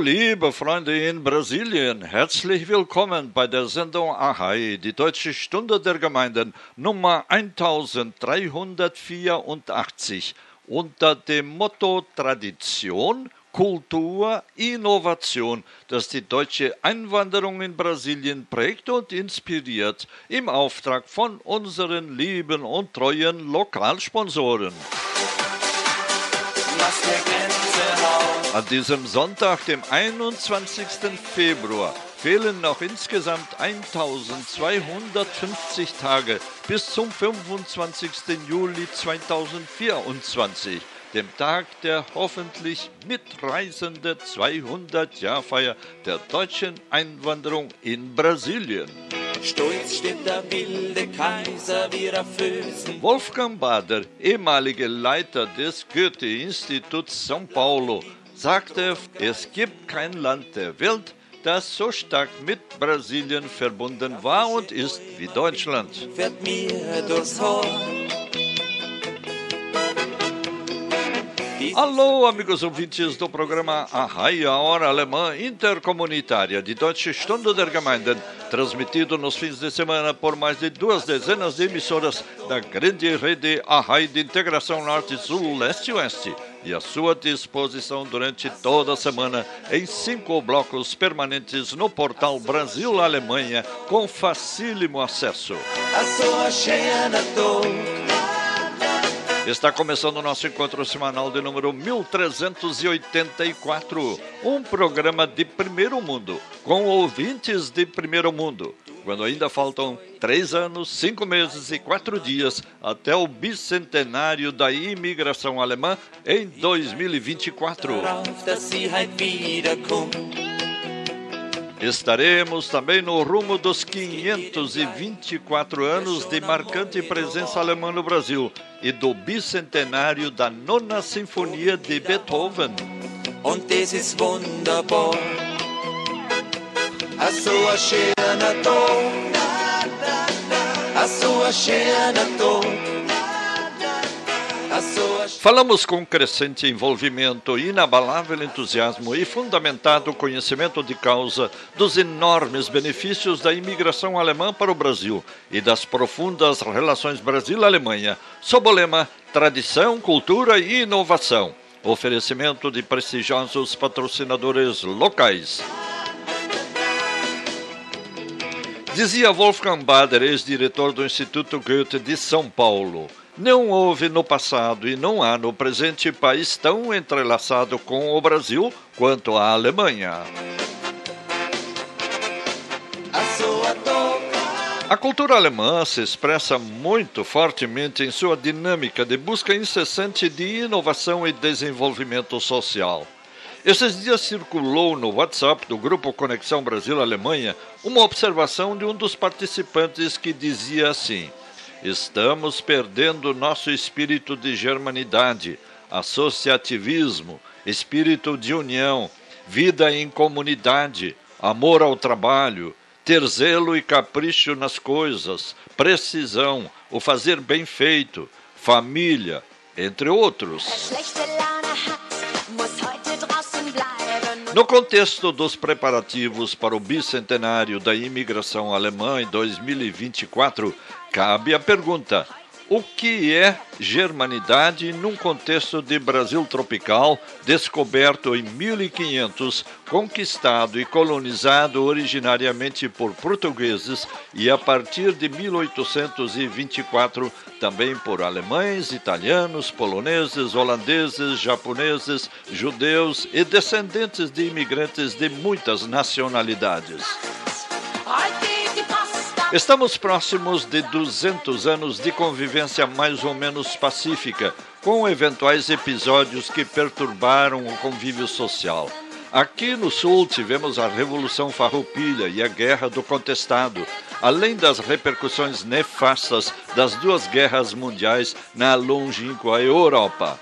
Liebe Freunde in Brasilien. Herzlich willkommen bei der Sendung Ahai, die Deutsche Stunde der Gemeinden Nummer 1384 unter dem Motto Tradition, Kultur, Innovation, das die deutsche Einwanderung in Brasilien prägt und inspiriert, im Auftrag von unseren lieben und treuen Lokalsponsoren. Machst mir Gänsehaut. An diesem Sonntag, dem 21. Februar, fehlen noch insgesamt 1250 Tage bis zum 25. Juli 2024, dem Tag der hoffentlich mitreisende 200-Jahr-Feier der deutschen Einwanderung in Brasilien. Stolz steht der wilde Kaiser wieder Füßen. Wolfgang Bader, ehemaliger Leiter des Goethe-Instituts São Paulo, sagte, es gibt kein Land der Welt, das so stark mit Brasilien verbunden war und ist wie Deutschland. Fährt mir durchs. Die Alô, amigos ouvintes do programa a Hora Alemã Intercomunitária de Deutsche Stunde der Gemeinden, transmitido nos fins de semana por mais de duas dezenas de emissoras da grande rede Arrai de Integração Norte-Sul, Leste-Oeste, e à sua disposição durante toda a semana em cinco blocos permanentes no portal Brasil-Alemanha, com facílimo acesso. Está começando o nosso encontro semanal de número 1384, um programa de primeiro mundo, com ouvintes de primeiro mundo, quando ainda faltam três anos, cinco meses e quatro dias até o bicentenário da imigração alemã em 2024. Darauf, dass sie halt wiederkommt. Estaremos também no rumo dos 524 anos de marcante presença alemã no Brasil e do bicentenário da Nona Sinfonia de Beethoven. Und das ist wunderbar. A sua cheia dor. A sua cheia dor. A sua Falamos com crescente envolvimento, inabalável entusiasmo e fundamentado conhecimento de causa dos enormes benefícios da imigração alemã para o Brasil e das profundas relações Brasil-Alemanha, sob o lema Tradição, Cultura e Inovação. Oferecimento de prestigiosos patrocinadores locais. Dizia Wolfgang Bader, ex-diretor do Instituto Goethe de São Paulo. Não houve no passado e não há no presente país tão entrelaçado com o Brasil quanto a Alemanha. a cultura alemã se expressa muito fortemente em sua dinâmica de busca incessante de inovação e desenvolvimento social. Esses dias circulou no WhatsApp do grupo Conexão Brasil-Alemanha uma observação de um dos participantes que dizia assim: Estamos perdendo nosso espírito de germanidade, associativismo, espírito de união, vida em comunidade, amor ao trabalho, ter zelo e capricho nas coisas, precisão, o fazer bem feito, família, entre outros. No contexto dos preparativos para o bicentenário da imigração alemã em 2024, cabe a pergunta: o que é germanidade num contexto de Brasil tropical, descoberto em 1500, conquistado e colonizado originariamente por portugueses e a partir de 1824 também por alemães, italianos, poloneses, holandeses, japoneses, judeus e descendentes de imigrantes de muitas nacionalidades. Estamos próximos de 200 anos de convivência mais ou menos pacífica, com eventuais episódios que perturbaram o convívio social. Aqui no Sul tivemos a Revolução Farroupilha e a Guerra do Contestado, além das repercussões nefastas das duas guerras mundiais na longínqua Europa.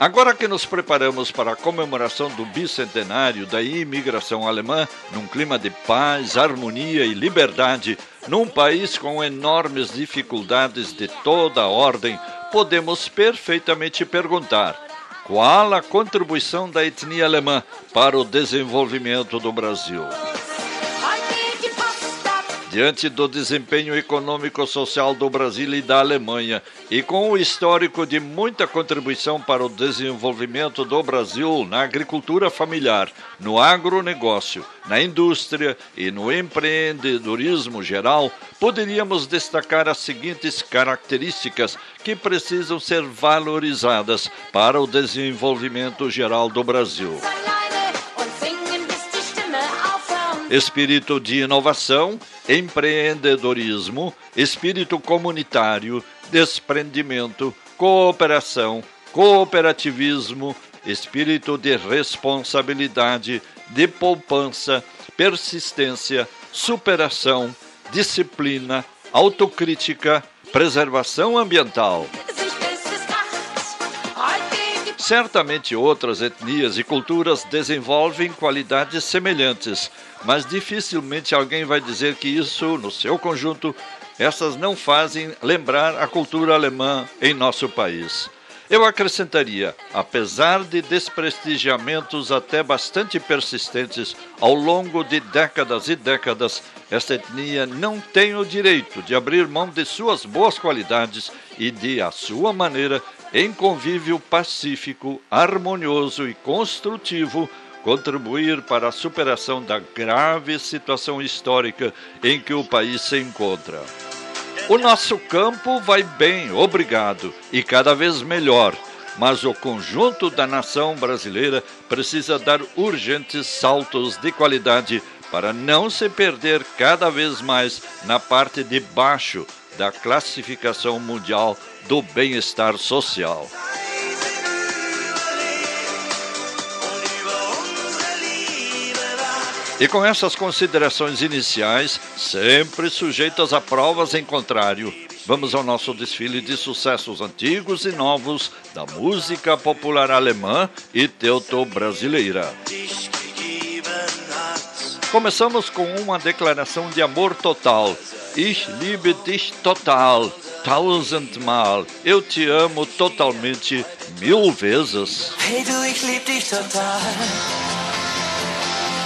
Agora que nos preparamos para a comemoração do bicentenário da imigração alemã, num clima de paz, harmonia e liberdade, num país com enormes dificuldades de toda ordem, podemos perfeitamente perguntar: qual a contribuição da etnia alemã para o desenvolvimento do Brasil? Diante do desempenho econômico-social do Brasil e da Alemanha, e com o histórico de muita contribuição para o desenvolvimento do Brasil na agricultura familiar, no agronegócio, na indústria e no empreendedorismo geral, poderíamos destacar as seguintes características que precisam ser valorizadas para o desenvolvimento geral do Brasil espírito de inovação, empreendedorismo, espírito comunitário, desprendimento, cooperação, cooperativismo, espírito de responsabilidade, de poupança, persistência, superação, disciplina, autocrítica, preservação ambiental. Certamente outras etnias e culturas desenvolvem qualidades semelhantes, mas dificilmente alguém vai dizer que isso, no seu conjunto, essas não fazem lembrar a cultura alemã em nosso país. Eu acrescentaria, apesar de desprestigiamentos até bastante persistentes ao longo de décadas e décadas, esta etnia não tem o direito de abrir mão de suas boas qualidades e de, à sua maneira, em convívio pacífico, harmonioso e construtivo, contribuir para a superação da grave situação histórica em que o país se encontra. O nosso campo vai bem, obrigado, e cada vez melhor, mas o conjunto da nação brasileira precisa dar urgentes saltos de qualidade para não se perder cada vez mais na parte de baixo da classificação mundial do bem-estar social. E com essas considerações iniciais, sempre sujeitas a provas em contrário, vamos ao nosso desfile de sucessos antigos e novos da música popular alemã e teuto-brasileira. Começamos com uma declaração de amor total. Ich liebe dich total, tausendmal. Eu te amo totalmente, mil vezes. Hey du, ich lieb dich total.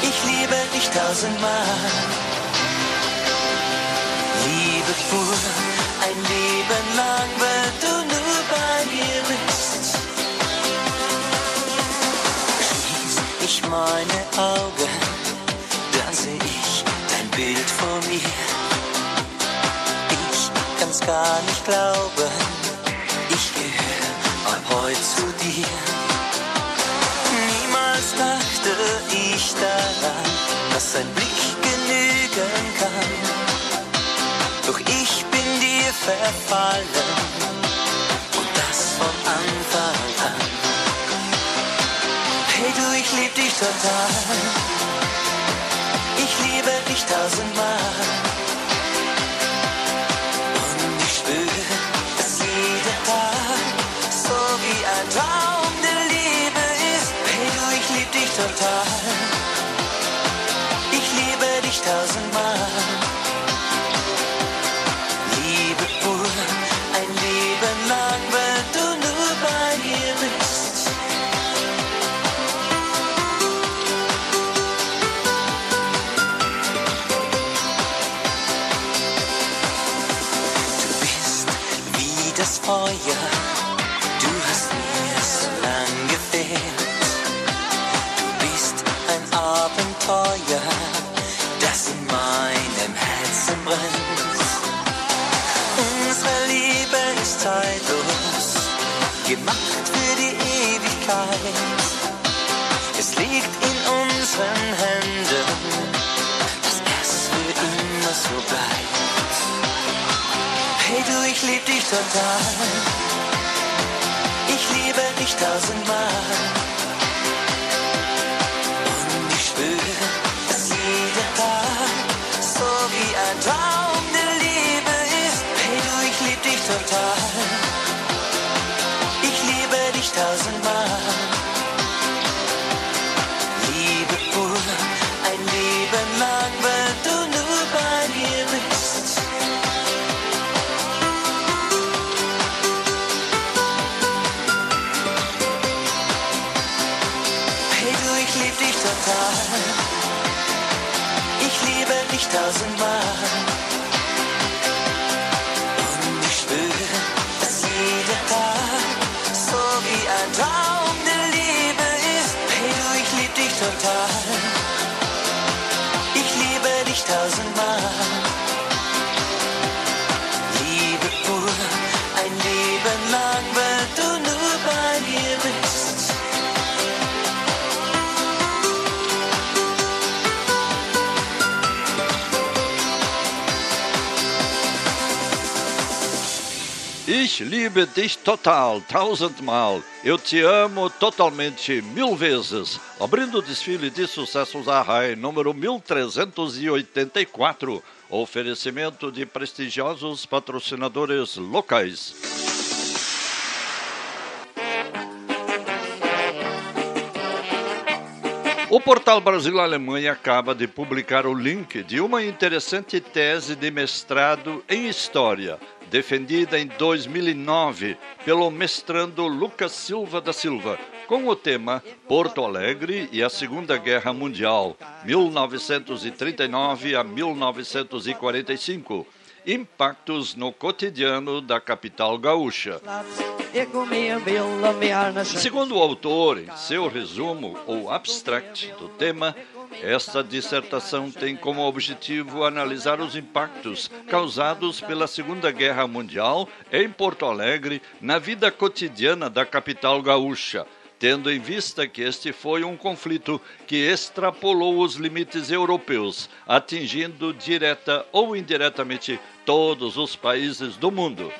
Ich liebe dich tausendmal. Liebe pur, ein Leben lang, wenn du nur bei mir bist. Schließ ich meine Augen, dann seh ich dein Bild vor mir. Gar nicht glauben, ich gehöre ab heute zu dir. Niemals dachte ich daran, dass ein Blick genügen kann. Doch ich bin dir verfallen und das von Anfang an. Hey du, ich lieb dich total. Ich liebe dich tausendmal. Total. Ich liebe dich tausendmal. Es liegt in unseren Händen, dass es für immer so bleibt. Hey du, ich lieb dich total. Ich liebe dich tausendmal. Und ich spüre, Ich liebe dich total, tausendmal. Eu te amo totalmente, mil vezes. Abrindo o desfile de sucessos a RAI número 1384. Oferecimento de prestigiosos patrocinadores locais. O portal Brasil-Alemanha acaba de publicar o link de uma interessante tese de mestrado em História, defendida em 2009 pelo mestrando Lucas Silva da Silva, com o tema Porto Alegre e a Segunda Guerra Mundial, 1939 a 1945. Impactos no cotidiano da capital gaúcha. Segundo o autor, em seu resumo ou abstract do tema, esta dissertação tem como objetivo analisar os impactos causados pela Segunda Guerra Mundial em Porto Alegre na vida cotidiana da capital gaúcha, tendo em vista que este foi um conflito que extrapolou os limites europeus, atingindo direta ou indiretamente todos os países do mundo.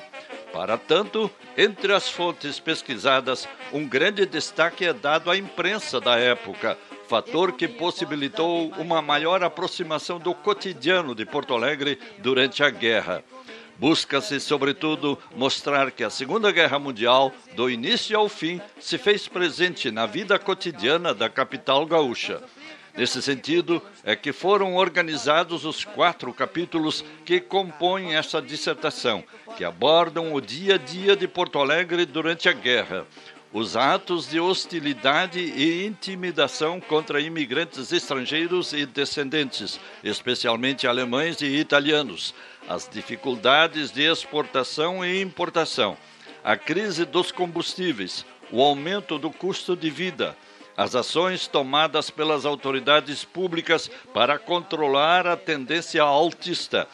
Para tanto, entre as fontes pesquisadas, um grande destaque é dado à imprensa da época, fator que possibilitou uma maior aproximação do cotidiano de Porto Alegre durante a guerra. Busca-se, sobretudo, mostrar que a Segunda Guerra Mundial, do início ao fim, se fez presente na vida cotidiana da capital gaúcha. Nesse sentido, é que foram organizados os quatro capítulos que compõem essa dissertação, que abordam o dia a dia de Porto Alegre durante a guerra, os atos de hostilidade e intimidação contra imigrantes estrangeiros e descendentes, especialmente alemães e italianos, as dificuldades de exportação e importação, a crise dos combustíveis, o aumento do custo de vida, as ações tomadas pelas autoridades públicas para controlar a tendência altista,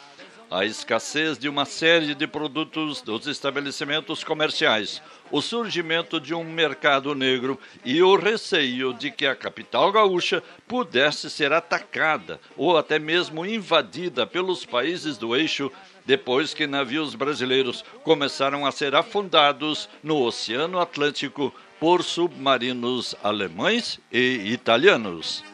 a escassez de uma série de produtos dos estabelecimentos comerciais, o surgimento de um mercado negro e o receio de que a capital gaúcha pudesse ser atacada ou até mesmo invadida pelos países do eixo depois que navios brasileiros começaram a ser afundados no Oceano Atlântico por submarinos alemães e italianos.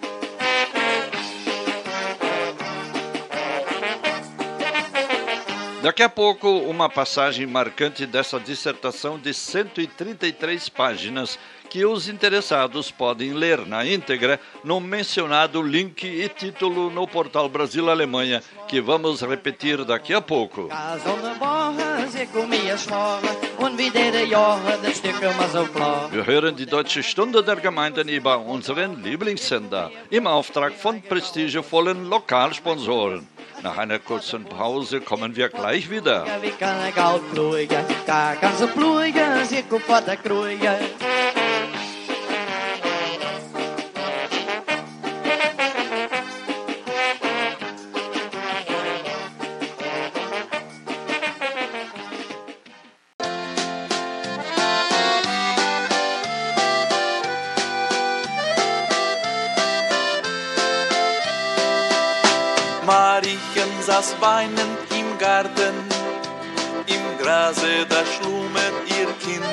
Daqui a pouco, uma passagem marcante dessa dissertação de 133 páginas que os interessados podem ler na íntegra no mencionado link e título no portal Brasil Alemanha, que vamos repetir daqui a pouco. Wir hören die Deutsche Stunde der Gemeinden über unseren Lieblingssender im Auftrag von prestigevollen Lokalsponsoren. Nach einer kurzen Pause kommen wir gleich wieder. Weinend im Garten, im Grase da schlummert ihr Kind.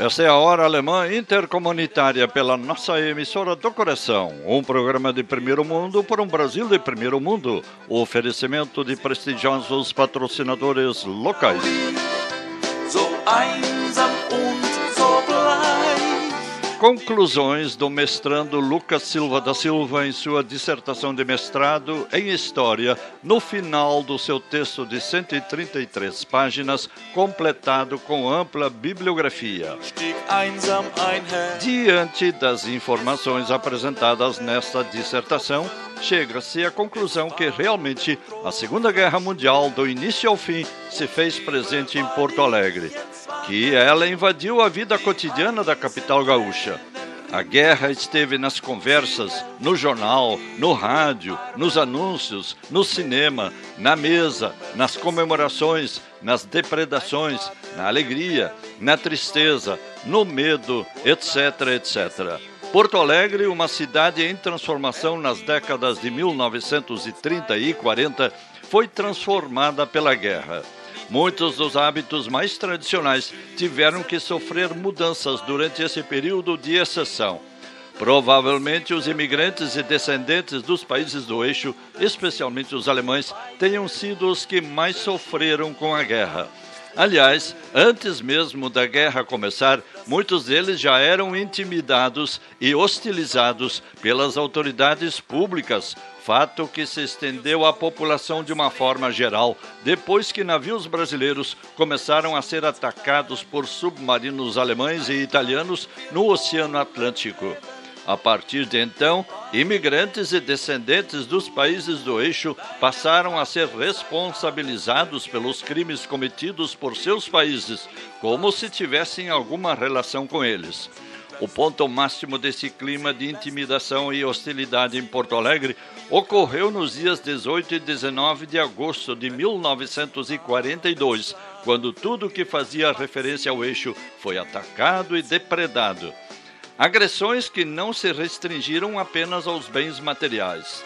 Esta é a Hora Alemã Intercomunitária pela nossa emissora do coração. Um programa de primeiro mundo por um Brasil de primeiro mundo. O oferecimento de prestigiosos patrocinadores locais. So Conclusões do mestrando Lucas Silva da Silva em sua dissertação de mestrado em História, no final do seu texto de 133 páginas, completado com ampla bibliografia. Diante das informações apresentadas nesta dissertação, chega-se à conclusão que realmente a Segunda Guerra Mundial, do início ao fim, se fez presente em Porto Alegre, que ela invadiu a vida cotidiana da capital gaúcha. A guerra esteve nas conversas, no jornal, no rádio, nos anúncios, no cinema, na mesa, nas comemorações, nas depredações, na alegria, na tristeza, no medo, etc, etc. Porto Alegre, uma cidade em transformação nas décadas de 1930 e 40, foi transformada pela guerra. Muitos dos hábitos mais tradicionais tiveram que sofrer mudanças durante esse período de exceção. Provavelmente os imigrantes e descendentes dos países do eixo, especialmente os alemães, tenham sido os que mais sofreram com a guerra. Aliás, antes mesmo da guerra começar, muitos deles já eram intimidados e hostilizados pelas autoridades públicas, fato que se estendeu à população de uma forma geral, depois que navios brasileiros começaram a ser atacados por submarinos alemães e italianos no Oceano Atlântico. A partir de então, imigrantes e descendentes dos países do eixo passaram a ser responsabilizados pelos crimes cometidos por seus países, como se tivessem alguma relação com eles. O ponto máximo desse clima de intimidação e hostilidade em Porto Alegre ocorreu nos dias 18 e 19 de agosto de 1942, quando tudo que fazia referência ao eixo foi atacado e depredado. Agressões que não se restringiram apenas aos bens materiais.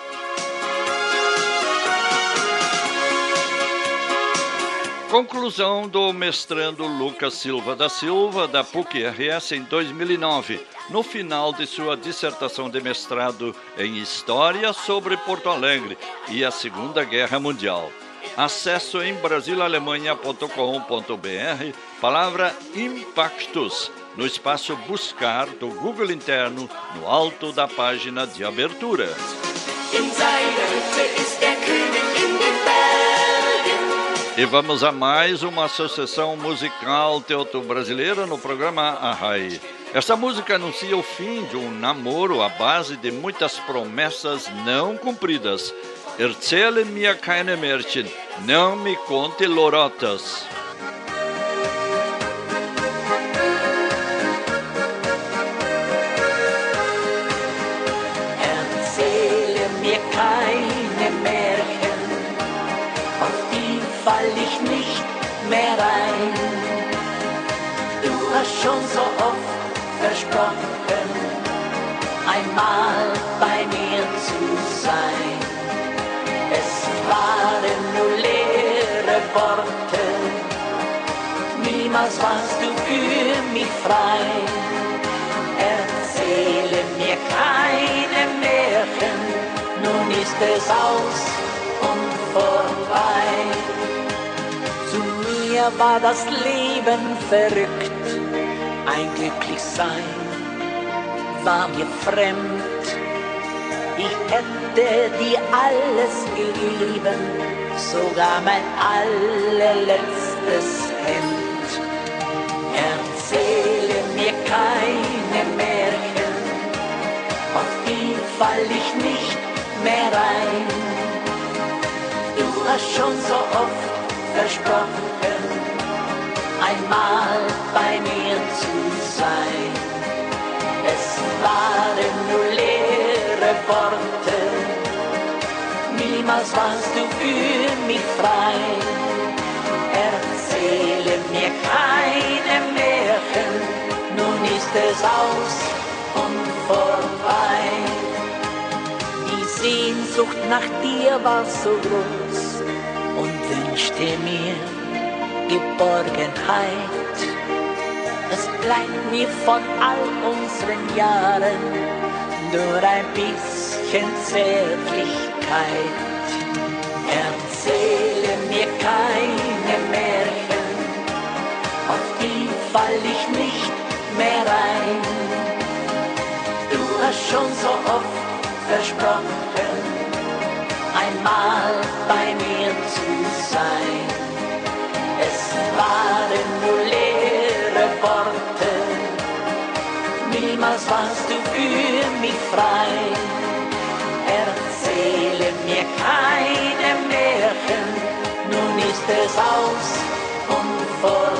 Conclusão do mestrando Lucas Silva da Silva, da PUC-RS, em 2009, no final de sua dissertação de mestrado em História sobre Porto Alegre e a Segunda Guerra Mundial. Acesso em brasilalemanha.com.br, palavra Impactus, no espaço Buscar do Google interno, no alto da página de abertura. E vamos a mais uma associação musical teuto-brasileira no programa Arrai. Esta música anuncia o fim de um namoro à base de muitas promessas não cumpridas. Erzähle mir keine Märchen, não me conte lorotas. Ich nicht mehr rein. Du hast schon so oft versprochen, einmal bei mir zu sein. Es waren nur leere Worte, niemals warst du für mich frei. Erzähle mir keine Märchen, nun ist es aus und vorbei. War das Leben verrückt, ein Glücklichsein war mir fremd. Ich hätte dir alles gegeben, sogar mein allerletztes Hemd. Erzähle mir keine Märchen, auf die fall ich nicht mehr rein. Du hast schon so oft versprochen, einmal bei mir zu sein. Es waren nur leere Worte, niemals warst du für mich frei. Erzähle mir keine Märchen, nun ist es aus und vorbei. Die Sehnsucht nach dir war so groß, wünschte mir Geborgenheit. Es bleibt mir von all unseren Jahren nur ein bisschen Zärtlichkeit. Erzähle mir keine Märchen, auf die fall ich nicht mehr rein. Du hast schon so oft versprochen, bei mir zu sein. Es waren nur leere Worte, niemals warst du für mich frei. Erzähle mir keine Märchen, nun ist es aus und vorbei.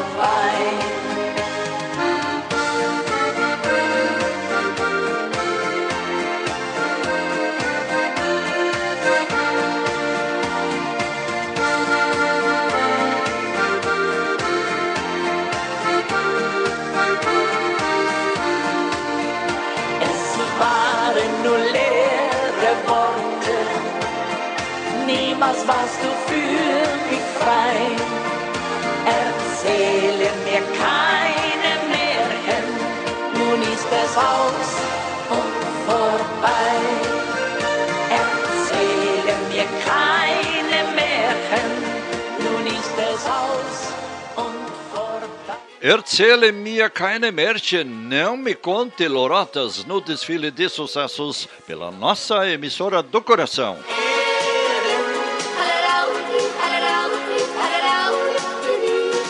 Warst du für mich frei. Erzähle mir keine Märchen, nun ist es aus und vorbei. Erzähle mir keine Märchen, nun ist es aus und vorbei. Erzähle mir keine Märchen, não me conte lorotas no desfile de sucessos pela nossa emissora do coração.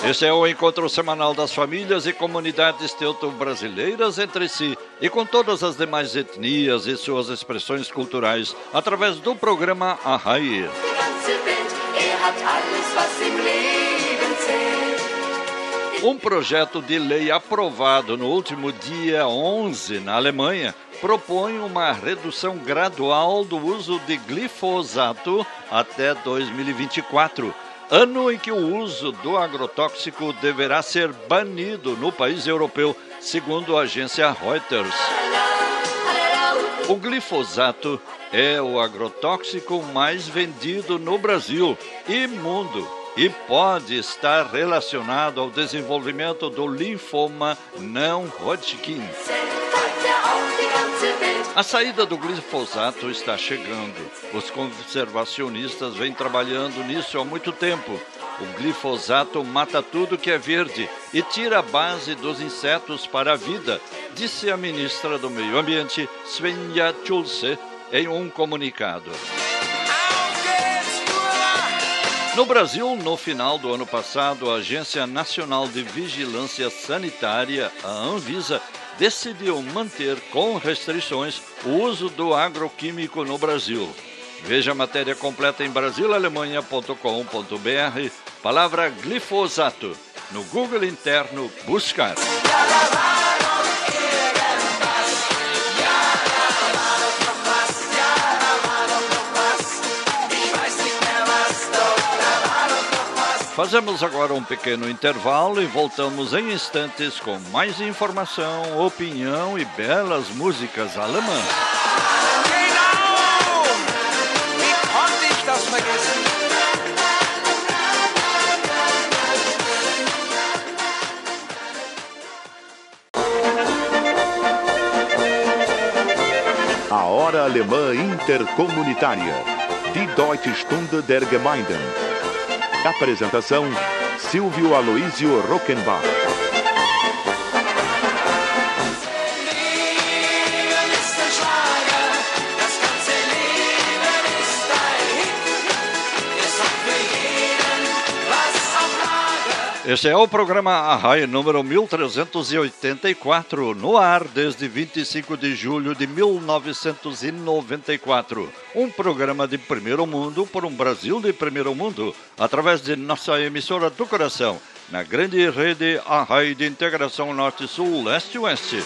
Esse é o encontro semanal das famílias e comunidades teuto-brasileiras entre si e com todas as demais etnias e suas expressões culturais através do programa Arrai. Die ganze Welt, hat alles, was im Leben zählt. Um projeto de lei aprovado no último dia 11 na Alemanha propõe uma redução gradual do uso de glifosato até 2024, ano em que o uso do agrotóxico deverá ser banido no país europeu, segundo a agência Reuters. O glifosato é o agrotóxico mais vendido no Brasil e mundo e pode estar relacionado ao desenvolvimento do linfoma não Hodgkin. A saída do glifosato está chegando. Os conservacionistas vêm trabalhando nisso há muito tempo. O glifosato mata tudo que é verde e tira a base dos insetos para a vida, disse a ministra do Meio Ambiente, Svenja Schulze, em um comunicado. No Brasil, no final do ano passado, a Agência Nacional de Vigilância Sanitária, a Anvisa, decidiu manter com restrições o uso do agroquímico no Brasil. Veja a matéria completa em brasilalemanha.com.br, palavra glifosato. No Google interno, buscar. Fazemos agora um pequeno intervalo e voltamos em instantes com mais informação, opinião e belas músicas alemãs. A Hora Alemã Intercomunitária. Die Deutsche Stunde der Gemeinden. Apresentação: Silvio Aloísio Rockenbach. Este é o programa Arrai número 1384, no ar desde 25 de julho de 1994. Um programa de primeiro mundo por um Brasil de primeiro mundo, através de nossa emissora do coração, na grande rede Arrai de integração Norte-Sul, Leste-Oeste.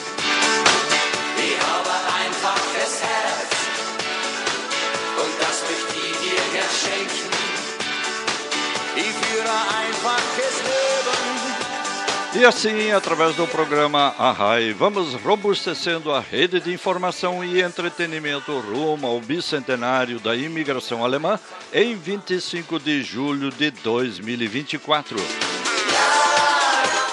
Leben E assim, através do programa Arrai, vamos robustecendo a rede de informação e entretenimento rumo ao bicentenário da imigração alemã em 25 de julho de 2024.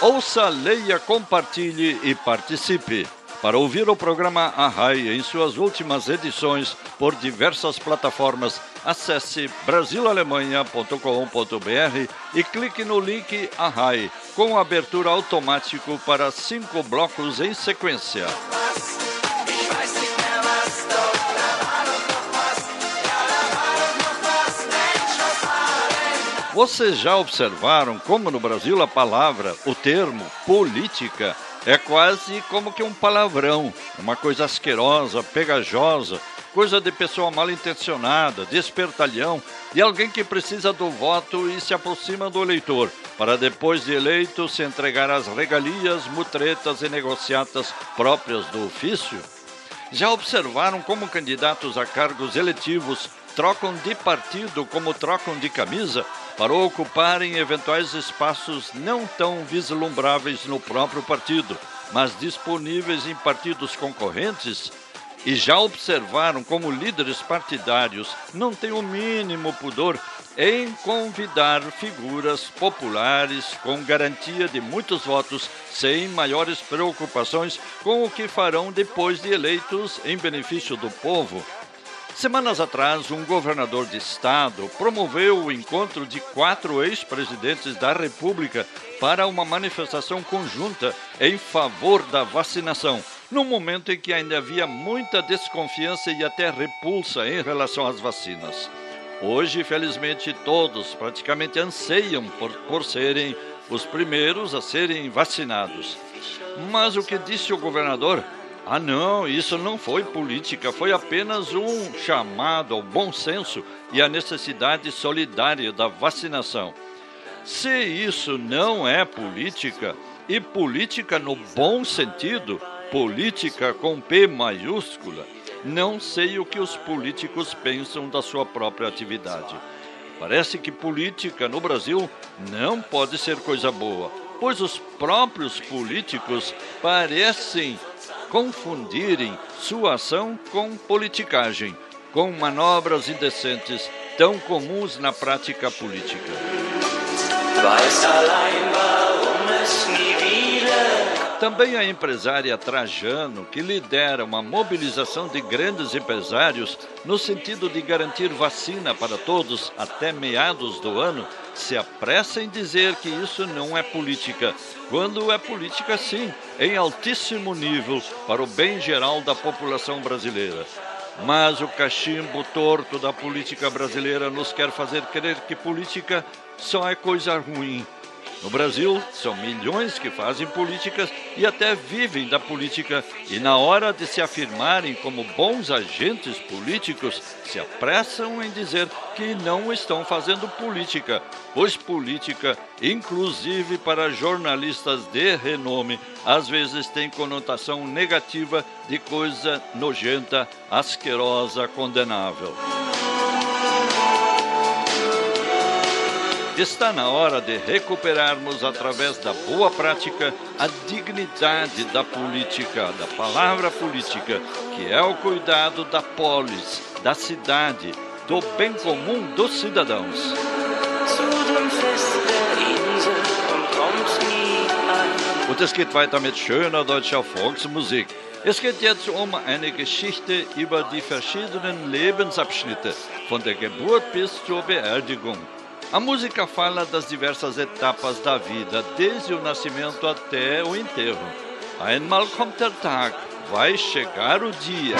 Ouça, leia, compartilhe e participe. Para ouvir o programa Arrai em suas últimas edições por diversas plataformas, acesse brasilalemanha.com.br e clique no link Arrai, com abertura automático para cinco blocos em sequência. Vocês já observaram como no Brasil a palavra, o termo política, é quase como que um palavrão, uma coisa asquerosa, pegajosa, coisa de pessoa mal intencionada, de espertalhão, de alguém que precisa do voto e se aproxima do eleitor, para depois de eleito se entregar às regalias, mutretas e negociatas próprias do ofício? Já observaram como candidatos a cargos eletivos trocam de partido como trocam de camisa para ocuparem eventuais espaços não tão vislumbráveis no próprio partido, mas disponíveis em partidos concorrentes? E já observaram como líderes partidários não têm o mínimo pudor em convidar figuras populares com garantia de muitos votos, sem maiores preocupações com o que farão depois de eleitos em benefício do povo? Semanas atrás, um governador de estado promoveu o encontro de quatro ex-presidentes da República para uma manifestação conjunta em favor da vacinação, num momento em que ainda havia muita desconfiança e até repulsa em relação às vacinas. Hoje, felizmente, todos praticamente anseiam por, por serem os primeiros a serem vacinados. Mas o que disse o governador ah, não, isso não foi política, foi apenas um chamado ao bom senso e à necessidade solidária da vacinação. Se isso não é política, e política no bom sentido, política com P maiúscula, não sei o que os políticos pensam da sua própria atividade. Parece que política no Brasil não pode ser coisa boa, pois os próprios políticos parecem confundirem sua ação com politicagem, com manobras indecentes tão comuns na prática política. Também a empresária Trajano, que lidera uma mobilização de grandes empresários no sentido de garantir vacina para todos até meados do ano, se apressa em dizer que isso não é política, quando é política sim, em altíssimo nível para o bem geral da população brasileira. Mas o cachimbo torto da política brasileira nos quer fazer crer que política só é coisa ruim. No Brasil, são milhões que fazem políticas e até vivem da política, e na hora de se afirmarem como bons agentes políticos, se apressam em dizer que não estão fazendo política, pois política, inclusive para jornalistas de renome, às vezes tem conotação negativa de coisa nojenta, asquerosa, condenável. Está na hora de recuperarmos, através da boa prática, a dignidade da política, da palavra política, que é o cuidado da polis, da cidade, do bem comum dos cidadãos. Und es geht weiter mit schöner deutscher Volksmusik. Es geht jetzt um eine Geschichte über die verschiedenen Lebensabschnitte, von der Geburt bis zur Beerdigung. A música fala das diversas etapas da vida, desde o nascimento até o enterro. Einmal kommt der Tag, vai chegar o dia.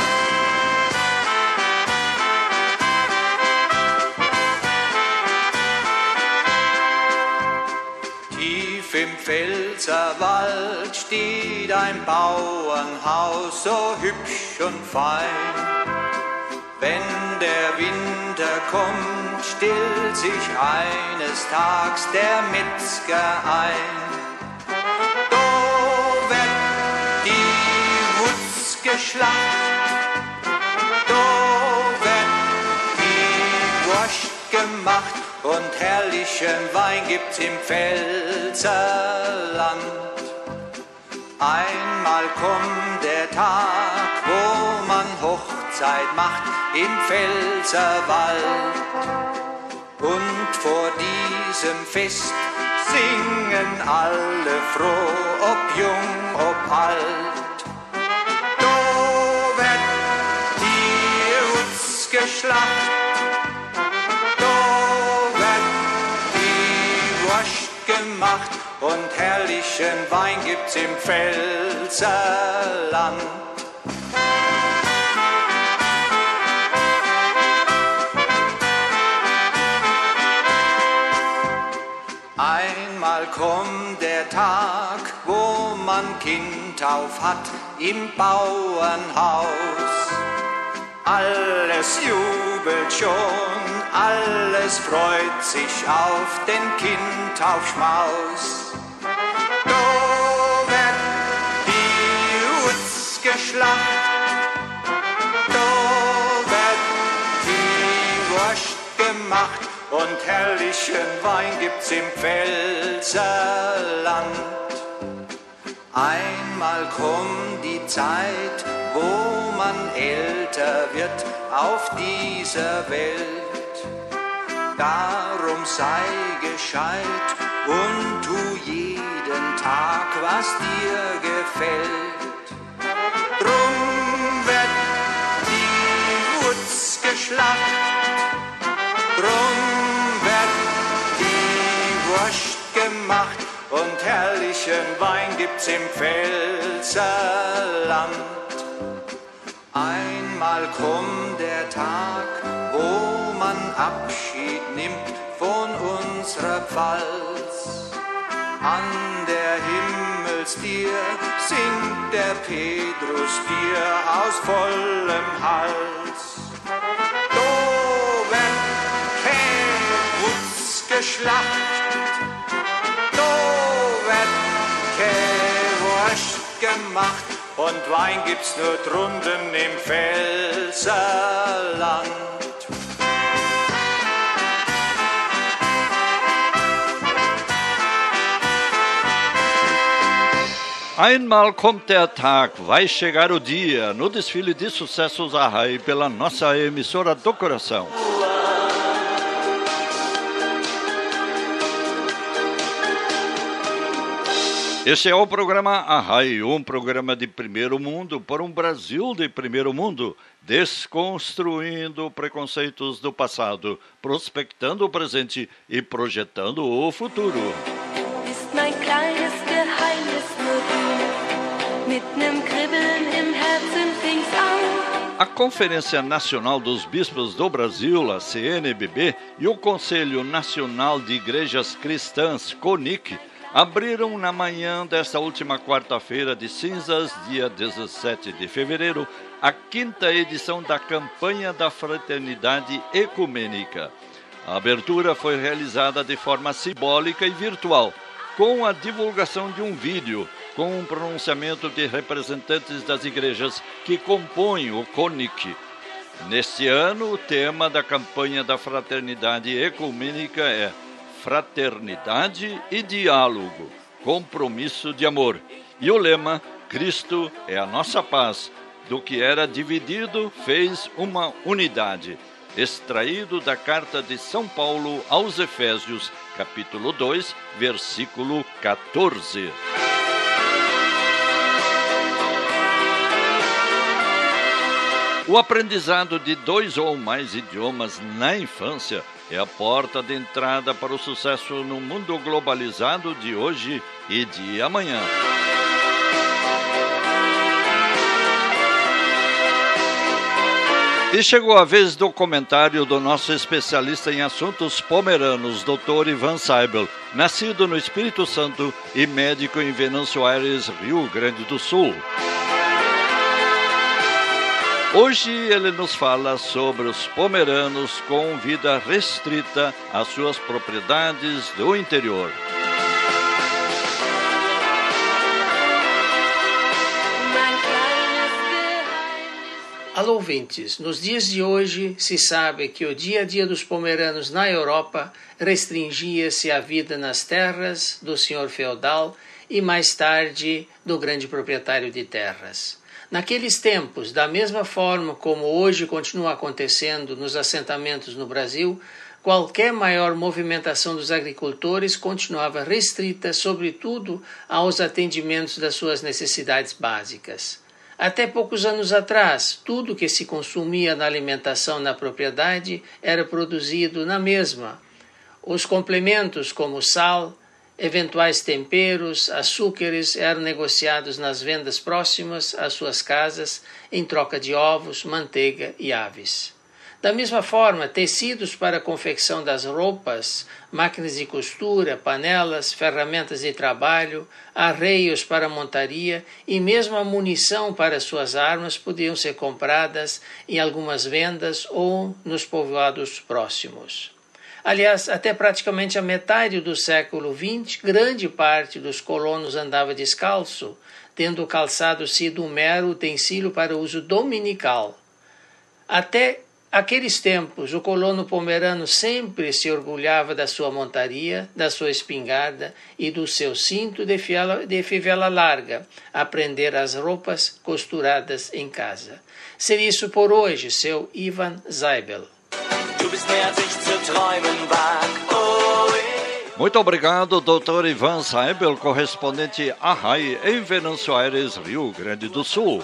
Tief im Pfälzerwald steht ein Bauernhaus, so hübsch und fein. Wenn der Winter kommt, stillt sich eines Tags der Metzger ein. Da wird die Wutz geschlacht, da wird die Wurst gemacht und herrlichen Wein gibt's im Pfälzerland. Einmal kommt der Tag, wo man Hochzeit macht im Pfälzerwald. Und vor diesem Fest singen alle froh, ob jung, ob alt. Da wird die Rutz geschlacht, da wird die Wurst gemacht und herrlichen Wein gibt's im Pfälzerland. Kommt der Tag, wo man Kindtauf hat im Bauernhaus. Alles jubelt schon, alles freut sich auf den Kindtaufschmaus. Da wird die Rutz geschlacht, und herrlichen Wein gibt's im Pfälzerland. Einmal kommt die Zeit, wo man älter wird auf dieser Welt. Darum sei gescheit und tu jeden Tag, was dir gefällt. Drum wird die Wutz geschlacht, und herrlichen Wein gibt's im Pfälzerland. Einmal kommt der Tag, wo man Abschied nimmt von unserer Pfalz. An der Himmelstier singt der Petrus dir aus vollem Hals. Geschlacht, da wird Käwurst gemacht und Wein gibt's nur drunten im Pfälzerland. Einmal kommt der Tag, vai chegar o dia, no desfile de sucessos Arrai pela nossa emissora do coração. Este é o programa Arrai, um programa de primeiro mundo para um Brasil de primeiro mundo, desconstruindo preconceitos do passado, prospectando o presente e projetando o futuro. A Conferência Nacional dos Bispos do Brasil, a CNBB, e o Conselho Nacional de Igrejas Cristãs, CONIC, abriram na manhã desta última quarta-feira de cinzas, dia 17 de fevereiro, a quinta edição da campanha da Fraternidade Ecumênica. A abertura foi realizada de forma simbólica e virtual, com a divulgação de um vídeo com um pronunciamento de representantes das igrejas que compõem o CONIC. Neste ano, o tema da campanha da Fraternidade Ecumênica é Fraternidade e Diálogo, Compromisso de Amor. E o lema Cristo é a nossa paz, do que era dividido fez uma unidade. Extraído da carta de São Paulo aos Efésios, capítulo 2, versículo 14. O aprendizado de dois ou mais idiomas na infância é a porta de entrada para o sucesso no mundo globalizado de hoje e de amanhã. E chegou a vez do comentário do nosso especialista em assuntos pomeranos, Dr. Ivan Seibel, nascido no Espírito Santo e médico em Venâncio Aires, Rio Grande do Sul. Hoje ele nos fala sobre os pomeranos com vida restrita às suas propriedades do interior. Alô ouvintes, nos dias de hoje se sabe que o dia a dia dos pomeranos na Europa restringia-se à vida nas terras do senhor feudal e mais tarde do grande proprietário de terras. Naqueles tempos, da mesma forma como hoje continua acontecendo nos assentamentos no Brasil, qualquer maior movimentação dos agricultores continuava restrita, sobretudo, aos atendimentos das suas necessidades básicas. Até poucos anos atrás, tudo que se consumia na alimentação na propriedade era produzido na mesma. Os complementos, como sal, eventuais temperos, açúcares, eram negociados nas vendas próximas às suas casas em troca de ovos, manteiga e aves. Da mesma forma, tecidos para a confecção das roupas, máquinas de costura, panelas, ferramentas de trabalho, arreios para montaria e mesmo a munição para suas armas podiam ser compradas em algumas vendas ou nos povoados próximos. Aliás, até praticamente a metade do século XX, grande parte dos colonos andava descalço, tendo o calçado sido um mero utensílio para uso dominical. Até Aqueles tempos, o colono pomerano sempre se orgulhava da sua montaria, da sua espingarda e do seu cinto de, fiala, de fivela larga, aprender as roupas costuradas em casa. Ser isso por hoje, seu Ivan Zaibel. Muito obrigado, Dr. Ivan Saibel, correspondente a RAI em Venâncio Aires, Rio Grande do Sul.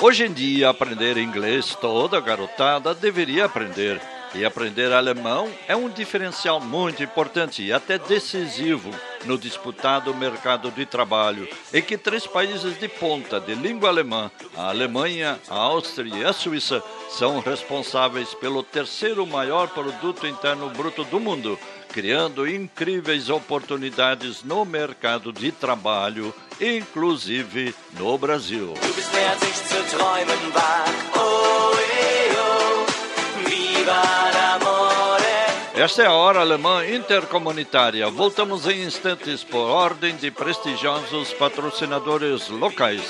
Hoje em dia, aprender inglês toda garotada deveria aprender. E aprender alemão é um diferencial muito importante e até decisivo no disputado mercado de trabalho, em que três países de ponta de língua alemã, a Alemanha, a Áustria e a Suíça, são responsáveis pelo terceiro maior produto interno bruto do mundo, criando incríveis oportunidades no mercado de trabalho, inclusive no Brasil. Esta é a Hora Alemã Intercomunitária. Voltamos em instantes por ordem de prestigiosos patrocinadores locais.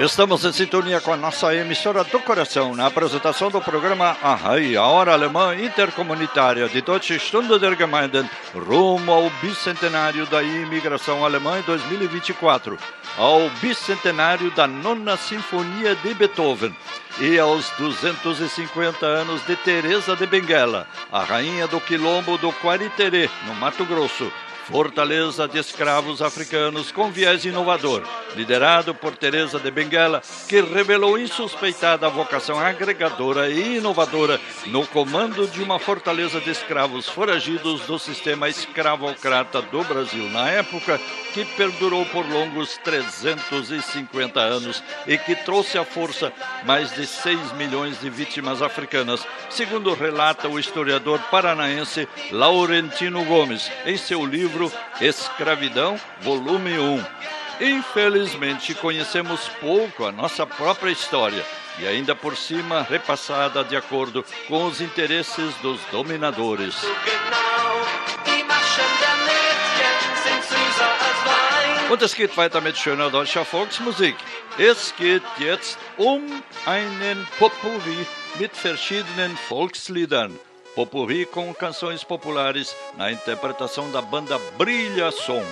Estamos em sintonia com a nossa emissora do coração na apresentação do programa Ahai, a hora alemã intercomunitária de Deutsche Stunde der Gemeinden, rumo ao bicentenário da imigração alemã em 2024, ao bicentenário da nona sinfonia de Beethoven e aos 250 anos de Teresa de Benguela, a rainha do quilombo do Quariterê, no Mato Grosso, Fortaleza de escravos africanos com viés inovador, liderado por Teresa de Benguela, que revelou insuspeitada vocação agregadora e inovadora no comando de uma fortaleza de escravos foragidos do sistema escravocrata do Brasil na época, que perdurou por longos 350 anos e que trouxe à força mais de 6 milhões de vítimas africanas, segundo relata o historiador paranaense Laurentino Gomes em seu livro Escravidão, volume 1. Infelizmente, conhecemos pouco a nossa própria história e ainda por cima repassada de acordo com os interesses dos dominadores. Und es geht weiter mit schöner deutscher Volksmusik. Es geht jetzt um einen Potpourri mit verschiedenen Volksliedern. Potpourri com canções populares na interpretação da banda Brilha Som.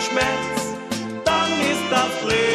Schmerz, dann ist das Leben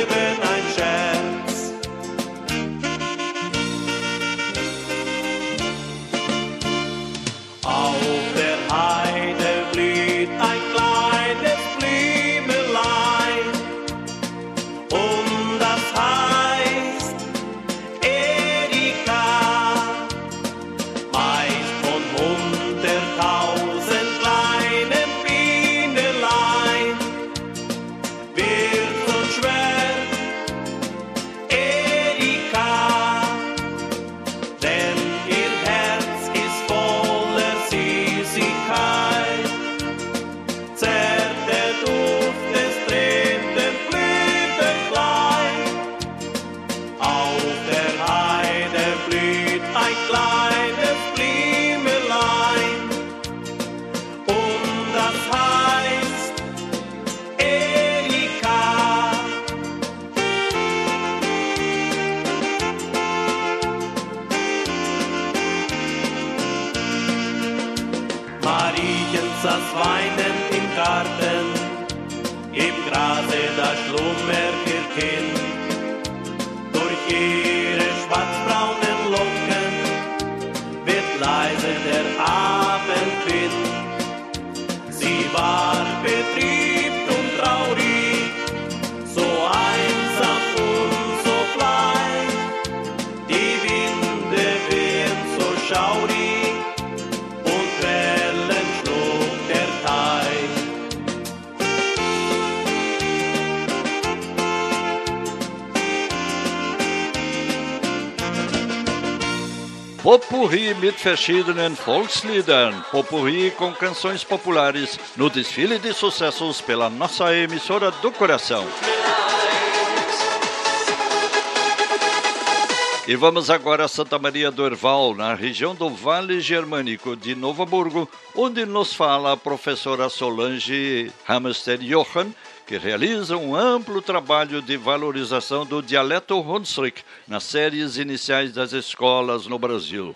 mit verschiedenen Volksliedern, Popurri com canções populares, no desfile de sucessos pela nossa emissora do coração. E vamos agora a Santa Maria do Herval, na região do Vale Germânico de Novo Hamburgo, onde nos fala a professora Solange Hamster Johann, que realiza um amplo trabalho de valorização do dialeto Hunsrück nas séries iniciais das escolas no Brasil.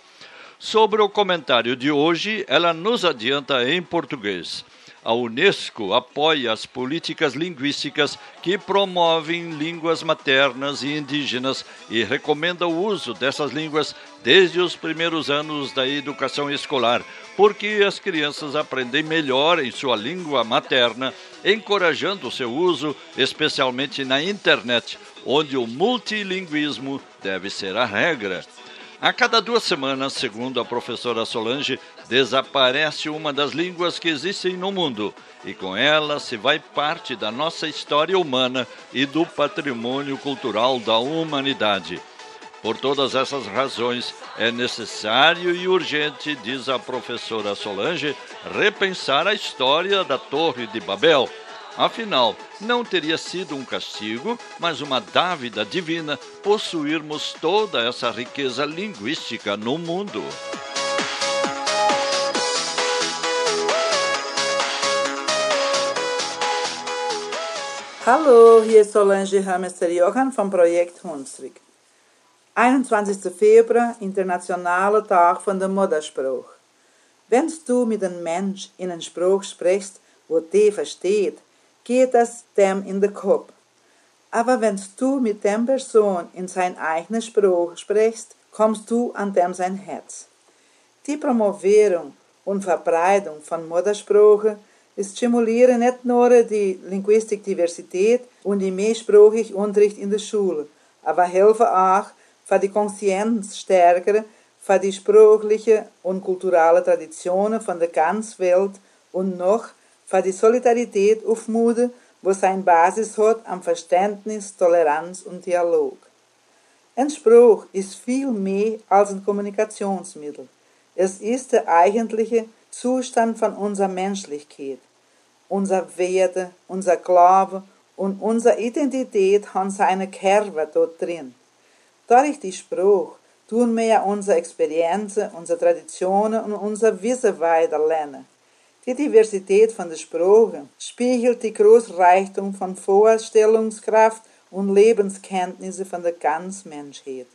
Sobre o comentário de hoje, ela nos adianta em português. A Unesco apoia as políticas linguísticas que promovem línguas maternas e indígenas e recomenda o uso dessas línguas desde os primeiros anos da educação escolar, porque as crianças aprendem melhor em sua língua materna, encorajando o seu uso, especialmente na internet, onde o multilinguismo deve ser a regra. A cada duas semanas, segundo a professora Solange, desaparece uma das línguas que existem no mundo, e com ela se vai parte da nossa história humana e do patrimônio cultural da humanidade. Por todas essas razões, é necessário e urgente, diz a professora Solange, repensar a história da Torre de Babel. Afinal, não teria sido um castigo, mas uma dávida divina possuirmos toda essa riqueza linguística no mundo. Hallo, hier ist Solange Hamester Johann vom Projekt Hunsrück. 21. Februar, internationale Tag von der Muttersprache. Wenn du mit einem Mensch in einen Spruch sprichst, wo der versteht, geht das dem in den Kopf. Aber wenn du mit dem Person in sein eigenes Spruch sprichst, kommst du an dem sein Herz. Die Promovierung und Verbreitung von Muttersprache stimulieren nicht nur die linguistische Diversität und die mehrsprachige Unterricht in der Schule, aber helfen auch für die Conscienz stärker für die sprachliche und kulturelle Traditionen von der ganzen Welt und noch für die Solidarität aufmuten, wo sein Basis hat am Verständnis, Toleranz und Dialog. Ein Spruch ist viel mehr als ein Kommunikationsmittel. Es ist der eigentliche Zustand von unserer Menschlichkeit, unser Werte, unser Glaube und unsere Identität hat seine Kerbe dort drin. Durch die Spruch tun wir unsere Experienzen, unsere Traditionen und unser Wissen weiter lernen. Die Diversität von den Sprachen spiegelt die Großreichtum von Vorstellungskraft und Lebenskenntnisse von der ganzen Menschheit.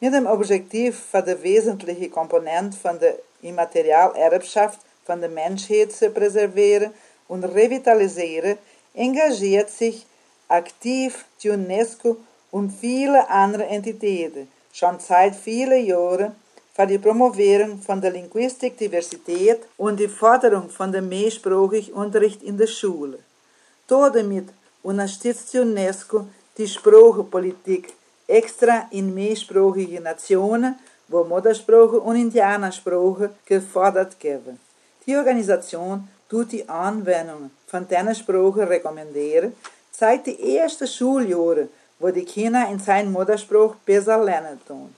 Mit dem Objektiv für die wesentliche Komponente von der Immaterialerbschaft von der Menschheit zu präservieren und revitalisieren, engagiert sich aktiv die UNESCO und viele andere Entitäten schon seit vielen Jahren für die Promovierung von der Linguistikdiversität und die Förderung von dem mehrsprachigen Unterricht in der Schule. Damit unterstützt UNESCO die Sprachenpolitik extra in mehrsprachige Nationen, wo Muttersprache und Indianersprache gefordert werden. Die Organisation tut die Anwendung von diesen Sprachen rekommendieren, seit die ersten Schuljahre, wo die Kinder in sein Muttersprach besser lernen tun.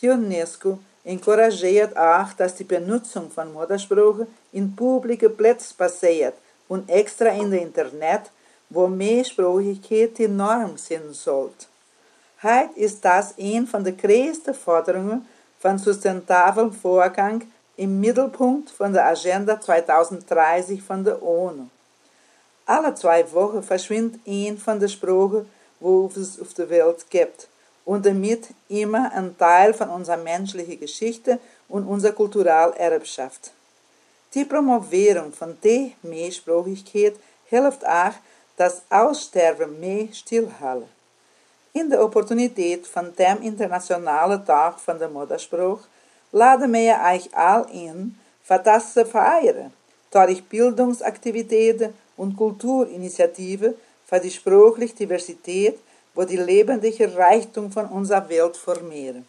Die UNESCO encouragiert auch, dass die Benutzung von Muttersprache in publiken Plätzen passiert und extra in der Internet, wo Mehrsprachigkeit die Norm sein sollte. Heute ist das eine von der größten Forderungen von sustainablen Vorgang im Mittelpunkt von der Agenda 2030 von der ONU. Alle zwei Wochen verschwindet ein von den Sprachen, wo es auf der Welt gibt und damit immer ein Teil von unserer menschlichen Geschichte und unserer Kulturalerbschaft. Die Promovierung von der Mehrsprachigkeit hilft auch, das Aussterben mehr stillhalten. In der Opportunität von dem Internationalen Tag von der Muttersprache laden wir euch all in, für das zu feiern, durch Bildungsaktivitäten und Kulturinitiativen für die sprachliche Diversität wo die lebendige Reichtum von unserer Welt formieren.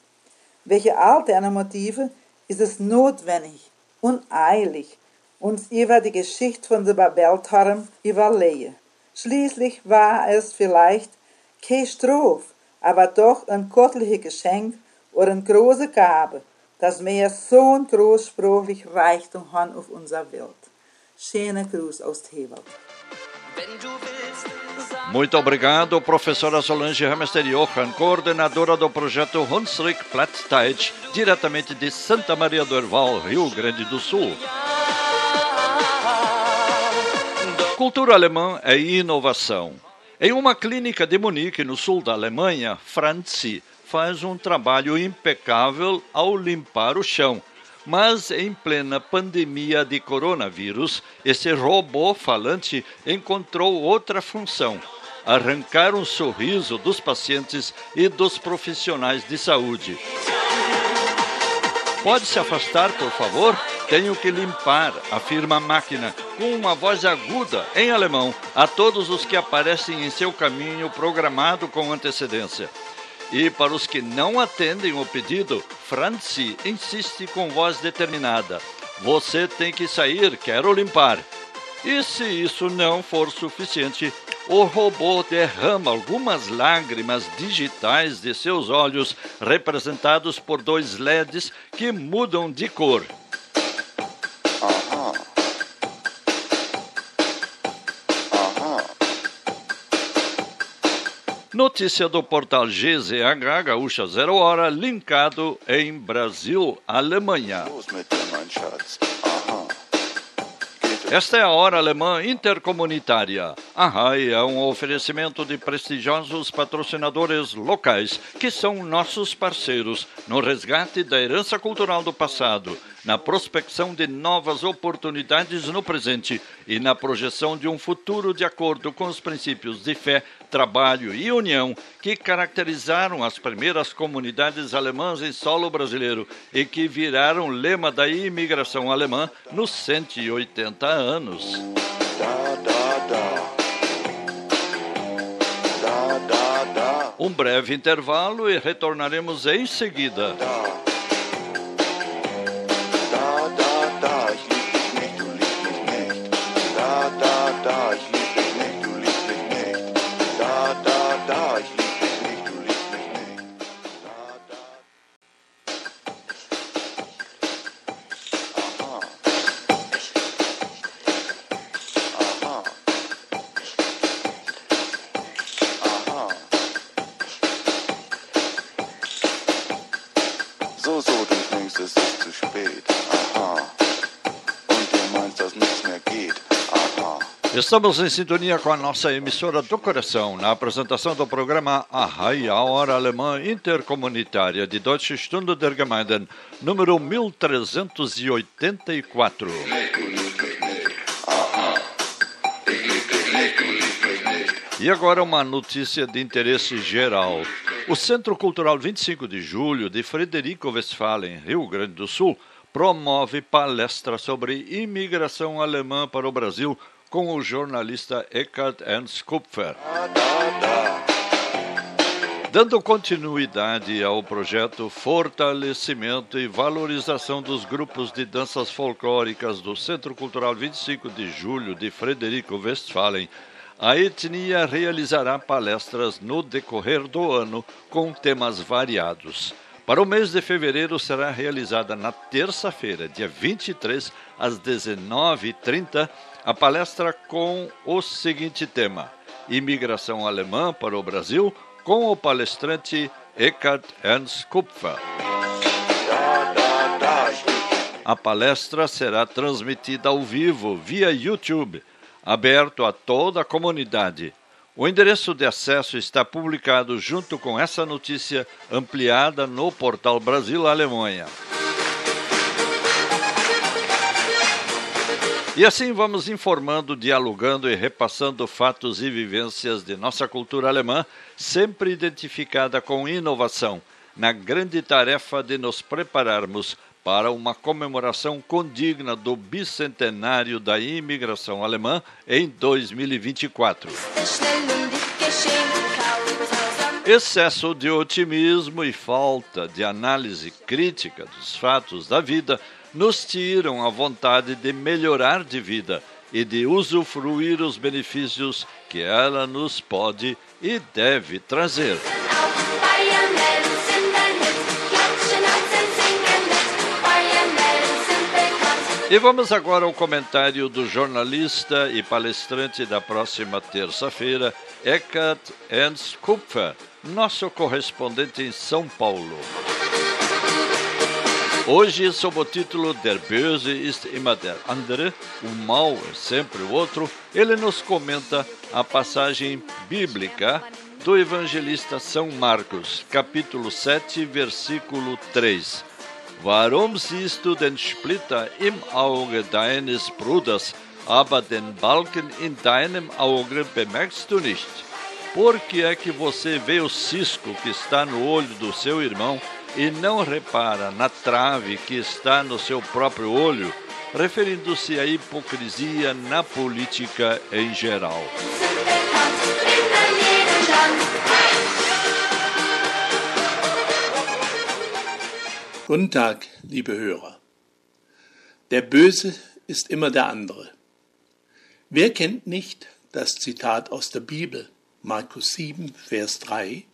Welche Alternative ist es notwendig und eilig, uns über die Geschichte von der Weltherren überlegen. Schließlich war es vielleicht kein Strof, aber doch ein göttliches Geschenk oder eine große Gabe, dass wir so ein großsprachlich Reichtum haben auf unserer Welt. Schöner Gruß aus Tewald. Wenn du willst, Muito obrigado, professora Solange Hamster Johan, coordenadora do projeto Hunsrück Platzteich, diretamente de Santa Maria do Herval, Rio Grande do Sul. Cultura alemã é inovação. Em uma clínica de Munique, no sul da Alemanha, Franzi faz um trabalho impecável ao limpar o chão. Mas em plena pandemia de coronavírus, esse robô falante encontrou outra função: arrancar um sorriso dos pacientes e dos profissionais de saúde. Pode se afastar, por favor? Tenho que limpar, afirma a máquina, com uma voz aguda em alemão a todos os que aparecem em seu caminho programado com antecedência. E para os que não atendem o pedido, Franci insiste com voz determinada: Você tem que sair, quero limpar. E se isso não for suficiente, o robô derrama algumas lágrimas digitais de seus olhos, representados por dois LEDs que mudam de cor. Notícia do portal GZH Gaúcha Zero Hora, linkado em Brasil, Alemanha. Esta é a Hora Alemã Intercomunitária. A RAI é um oferecimento de prestigiosos patrocinadores locais, que são nossos parceiros no resgate da herança cultural do passado, na prospecção de novas oportunidades no presente e na projeção de um futuro de acordo com os princípios de fé, trabalho e união que caracterizaram as primeiras comunidades alemãs em solo brasileiro e que viraram lema da imigração alemã nos 180 anos. Um breve intervalo e retornaremos em seguida. Estamos em sintonia com a nossa emissora do coração, na apresentação do programa Arrai, a Hora Alemã Intercomunitária de Deutsche Stunde der Gemeinden, número 1384. E agora uma notícia de interesse geral. O Centro Cultural 25 de Julho de Frederico Westphalen, Rio Grande do Sul, promove palestra sobre imigração alemã para o Brasil com o jornalista Eckhard Ernst Kupfer. Dando continuidade ao projeto Fortalecimento e Valorização dos Grupos de Danças Folclóricas do Centro Cultural 25 de Julho de Frederico Westphalen, a etnia realizará palestras no decorrer do ano com temas variados. Para o mês de fevereiro será realizada na terça-feira, dia 23, às 19h30, a palestra com o seguinte tema: Imigração alemã para o Brasil, com o palestrante Eckhard Ernst Kupfer. A palestra será transmitida ao vivo via YouTube aberto a toda a comunidade. O endereço de acesso está publicado junto com essa notícia ampliada no portal Brasil Alemanha. E assim vamos informando, dialogando e repassando fatos e vivências de nossa cultura alemã, sempre identificada com inovação, na grande tarefa de nos prepararmos para uma comemoração condigna do bicentenário da imigração alemã em 2024. Excesso de otimismo e falta de análise crítica dos fatos da vida nos tiram a vontade de melhorar de vida e de usufruir os benefícios que ela nos pode e deve trazer. E vamos agora ao comentário do jornalista e palestrante da próxima terça-feira, Eckhard Ernst Kupfer, nosso correspondente em São Paulo. Hoje, sob o título Der Böse ist immer der andere, o mal é sempre o outro, ele nos comenta a passagem bíblica do evangelista São Marcos, capítulo 7, versículo 3 Warum siehst du den Splitter im Auge deines Bruders, aber den Balken in deinem Auge bemerkst du nicht? Por que é que você vê o cisco que está no olho do seu irmão e não repara na trave que está no seu próprio olho? Referindo-se à hipocrisia na política em geral. Guten Tag, liebe Hörer. Der Böse ist immer der andere. Wer kennt nicht das Zitat aus der Bibel, Markus 7, Vers 3?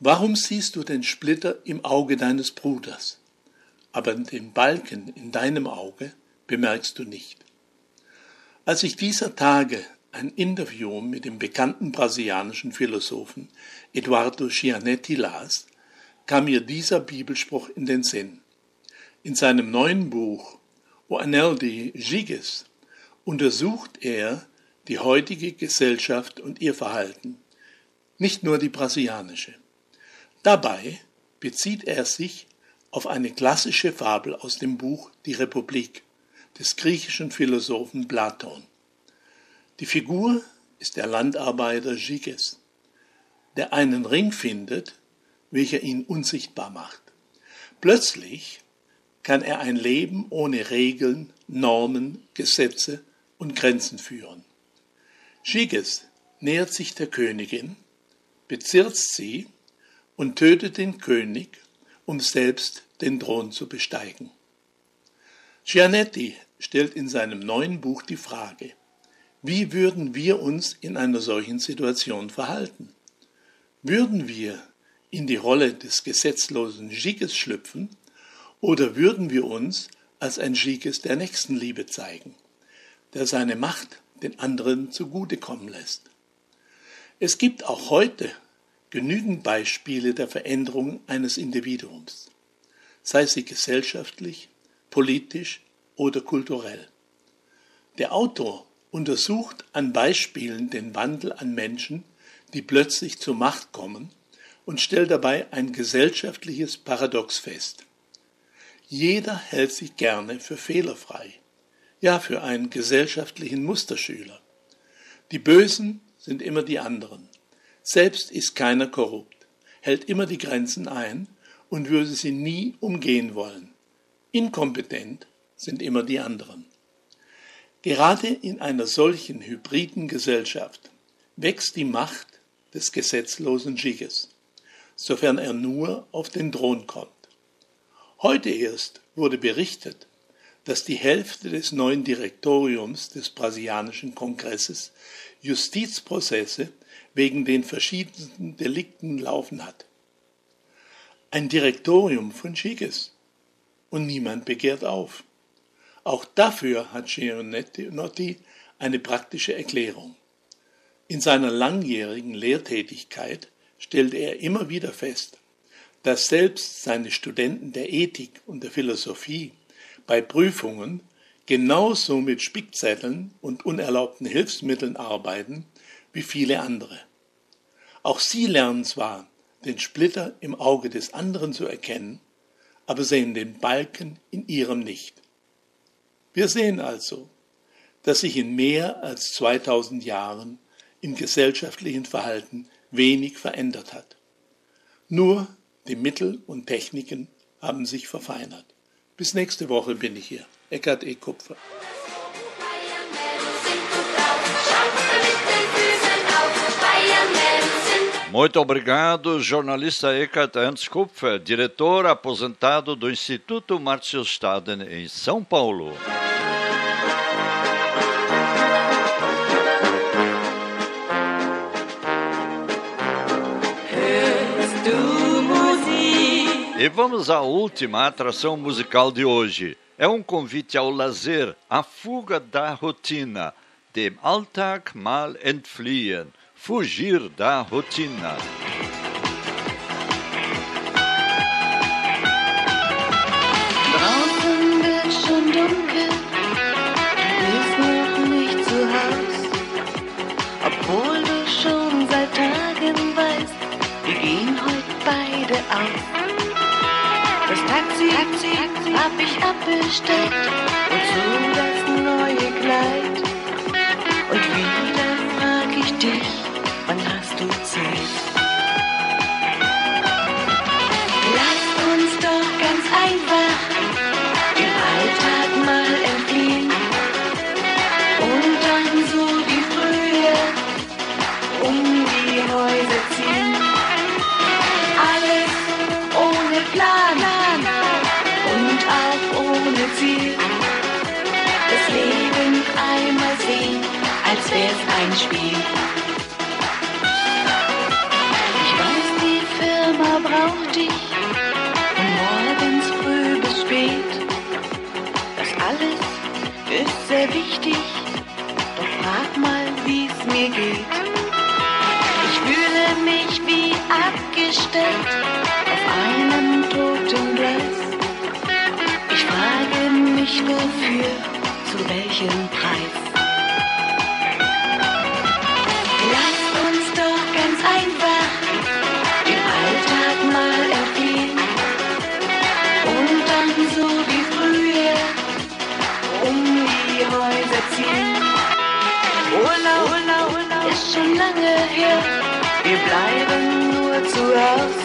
Warum siehst du den Splitter im Auge deines Bruders, aber den Balken in deinem Auge bemerkst du nicht? Als ich dieser Tage ein Interview mit dem bekannten brasilianischen Philosophen Eduardo Gianetti las, kam mir dieser Bibelspruch in den Sinn. In seinem neuen Buch O Anel de Giges untersucht er die heutige Gesellschaft und ihr Verhalten, nicht nur die brasilianische. Dabei bezieht er sich auf eine klassische Fabel aus dem Buch Die Republik des griechischen Philosophen Platon. Die Figur ist der Landarbeiter Giges, der einen Ring findet, welcher ihn unsichtbar macht. Plötzlich kann er ein Leben ohne Regeln, Normen, Gesetze und Grenzen führen. Giges nähert sich der Königin, bezirzt sie und tötet den König, um selbst den Thron zu besteigen. Gianetti stellt in seinem neuen Buch die Frage, wie würden wir uns in einer solchen Situation verhalten? Würden wir in die Rolle des gesetzlosen Giges schlüpfen, oder würden wir uns als ein Giges der Nächstenliebe zeigen, der seine Macht den anderen zugutekommen lässt? Es gibt auch heute genügend Beispiele der Veränderung eines Individuums. sei sie gesellschaftlich, politisch oder kulturell. Der Autor untersucht an Beispielen den Wandel an Menschen, die plötzlich zur Macht kommen und stellt dabei ein gesellschaftliches Paradox fest. Jeder hält sich gerne für fehlerfrei, ja für einen gesellschaftlichen Musterschüler. Die Bösen sind immer die anderen. Selbst ist keiner korrupt, hält immer die Grenzen ein und würde sie nie umgehen wollen. Inkompetent sind immer die anderen. Gerade in einer solchen hybriden Gesellschaft wächst die Macht des gesetzlosen Schickes, sofern er nur auf den Thron kommt. Heute erst wurde berichtet, dass die Hälfte des neuen Direktoriums des brasilianischen Kongresses Justizprozesse wegen den verschiedensten Delikten laufen hat. Ein Direktorium von Schickes. Und niemand begehrt auf. Auch dafür hat Gianotti eine praktische Erklärung. In seiner langjährigen Lehrtätigkeit stellte er immer wieder fest, dass selbst seine Studenten der Ethik und der Philosophie bei Prüfungen genauso mit Spickzetteln und unerlaubten Hilfsmitteln arbeiten wie viele andere. Auch sie lernen zwar, den Splitter im Auge des anderen zu erkennen, aber sehen den Balken in ihrem nicht. Wir sehen also, dass sich in mehr als 2000 Jahren im gesellschaftlichen Verhalten wenig verändert hat. Nur die Mittel und Techniken haben sich verfeinert. Bis nächste Woche bin ich hier. Eckart E. Kupfer. Muito obrigado, jornalista Eckhart Ernst Kupfer, diretor aposentado do Instituto Márcio Staden, em São Paulo. E vamos à última atração musical de hoje. É um convite ao lazer, à fuga da rotina, dem Alltag mal entfliehen, fugir da rotina. Draußen wird schon dunkel, du bist noch nicht zu Haus. Obwohl du schon seit Tagen weißt, wir gehen heute beide aus. Das Taxi, Taxi hab ich abbestellt und so das neue Kleid. Und wieder Lass uns doch ganz einfach dem Alltag mal entfliehen und dann so wie früher um die Häuser ziehen. Alles ohne Plan und auch ohne Ziel. Das Leben einmal sehen, als wär's ein Spiel. around.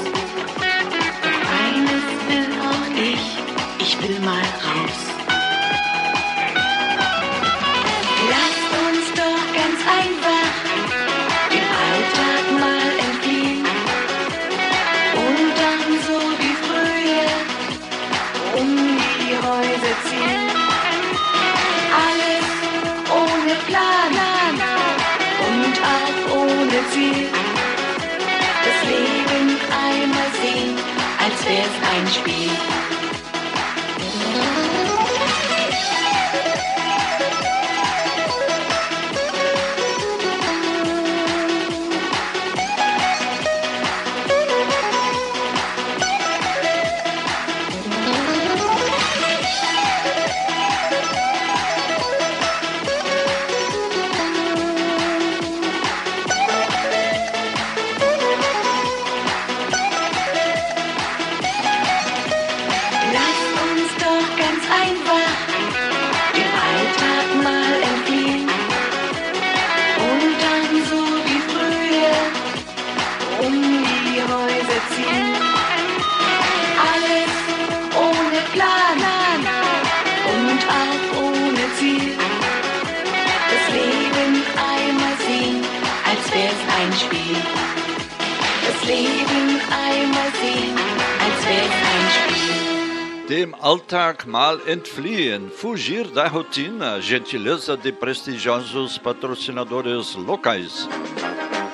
Dem Alltag mal entfliehen, fugir da rotina, gentileza de prestigiosos patrocinadores locais.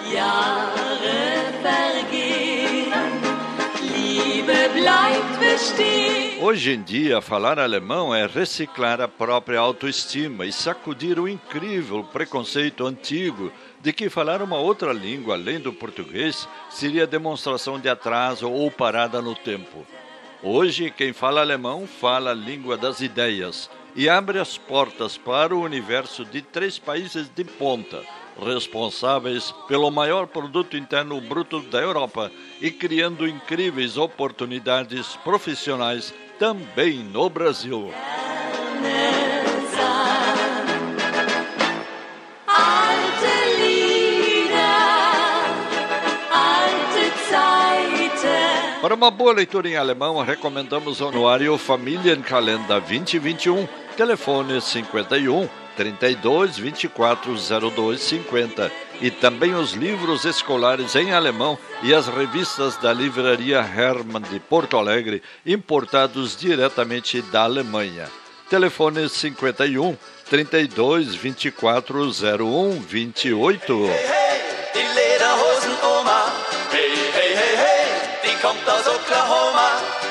Jahre vergehen, Liebe bleibt bestehen. Hoje em dia, falar alemão é reciclar a própria autoestima e sacudir o incrível preconceito antigo de que falar uma outra língua além do português seria demonstração de atraso ou parada no tempo. Hoje, quem fala alemão fala a língua das ideias e abre as portas para o universo de três países de ponta, responsáveis pelo maior produto interno bruto da Europa e criando incríveis oportunidades profissionais também no Brasil. Uma boa leitura em alemão, recomendamos o anuário Familienkalender 2021, telefone 51 32 24 02 50 e também os livros escolares em alemão e as revistas da livraria Hermann de Porto Alegre, importados diretamente da Alemanha. Telefone 51 32 24 01 28. Die Lederhosen-Oma, hey, kommt aus Oklahoma.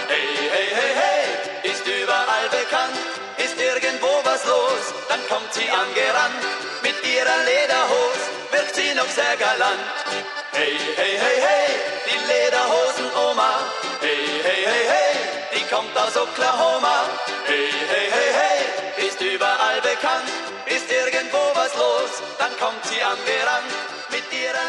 Hey, hey, hey, hey, ist überall bekannt, ist irgendwo was los, dann kommt sie angerannt. Mit ihrer Lederhose wirkt sie noch sehr galant. Hey, hey, hey, hey, die Lederhosen-Oma. Hey, hey, hey, hey, die kommt aus Oklahoma. Hey, hey, hey, hey, ist überall bekannt, ist irgendwo was los, dann kommt sie angerannt. Mit ihrer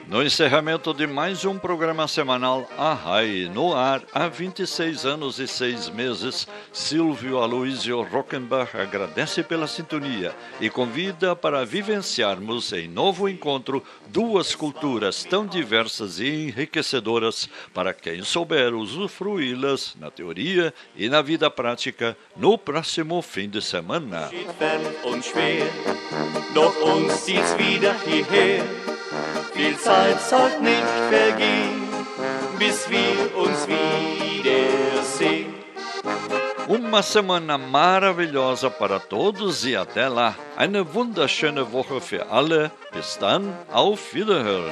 No encerramento de mais um programa semanal Arrai, no ar há 26 anos e 6 meses, Silvio Aloysio Rockenbach agradece pela sintonia e convida para vivenciarmos em novo encontro duas culturas tão diversas e enriquecedoras para quem souber usufruí-las na teoria e na vida prática no próximo fim de semana. Viel Zeit sollt nicht vergehen, bis wir uns wiedersehen. Uma semana maravilhosa para todos e até lá. Eine wunderschöne Woche für alle. Bis dann, auf Wiederhören.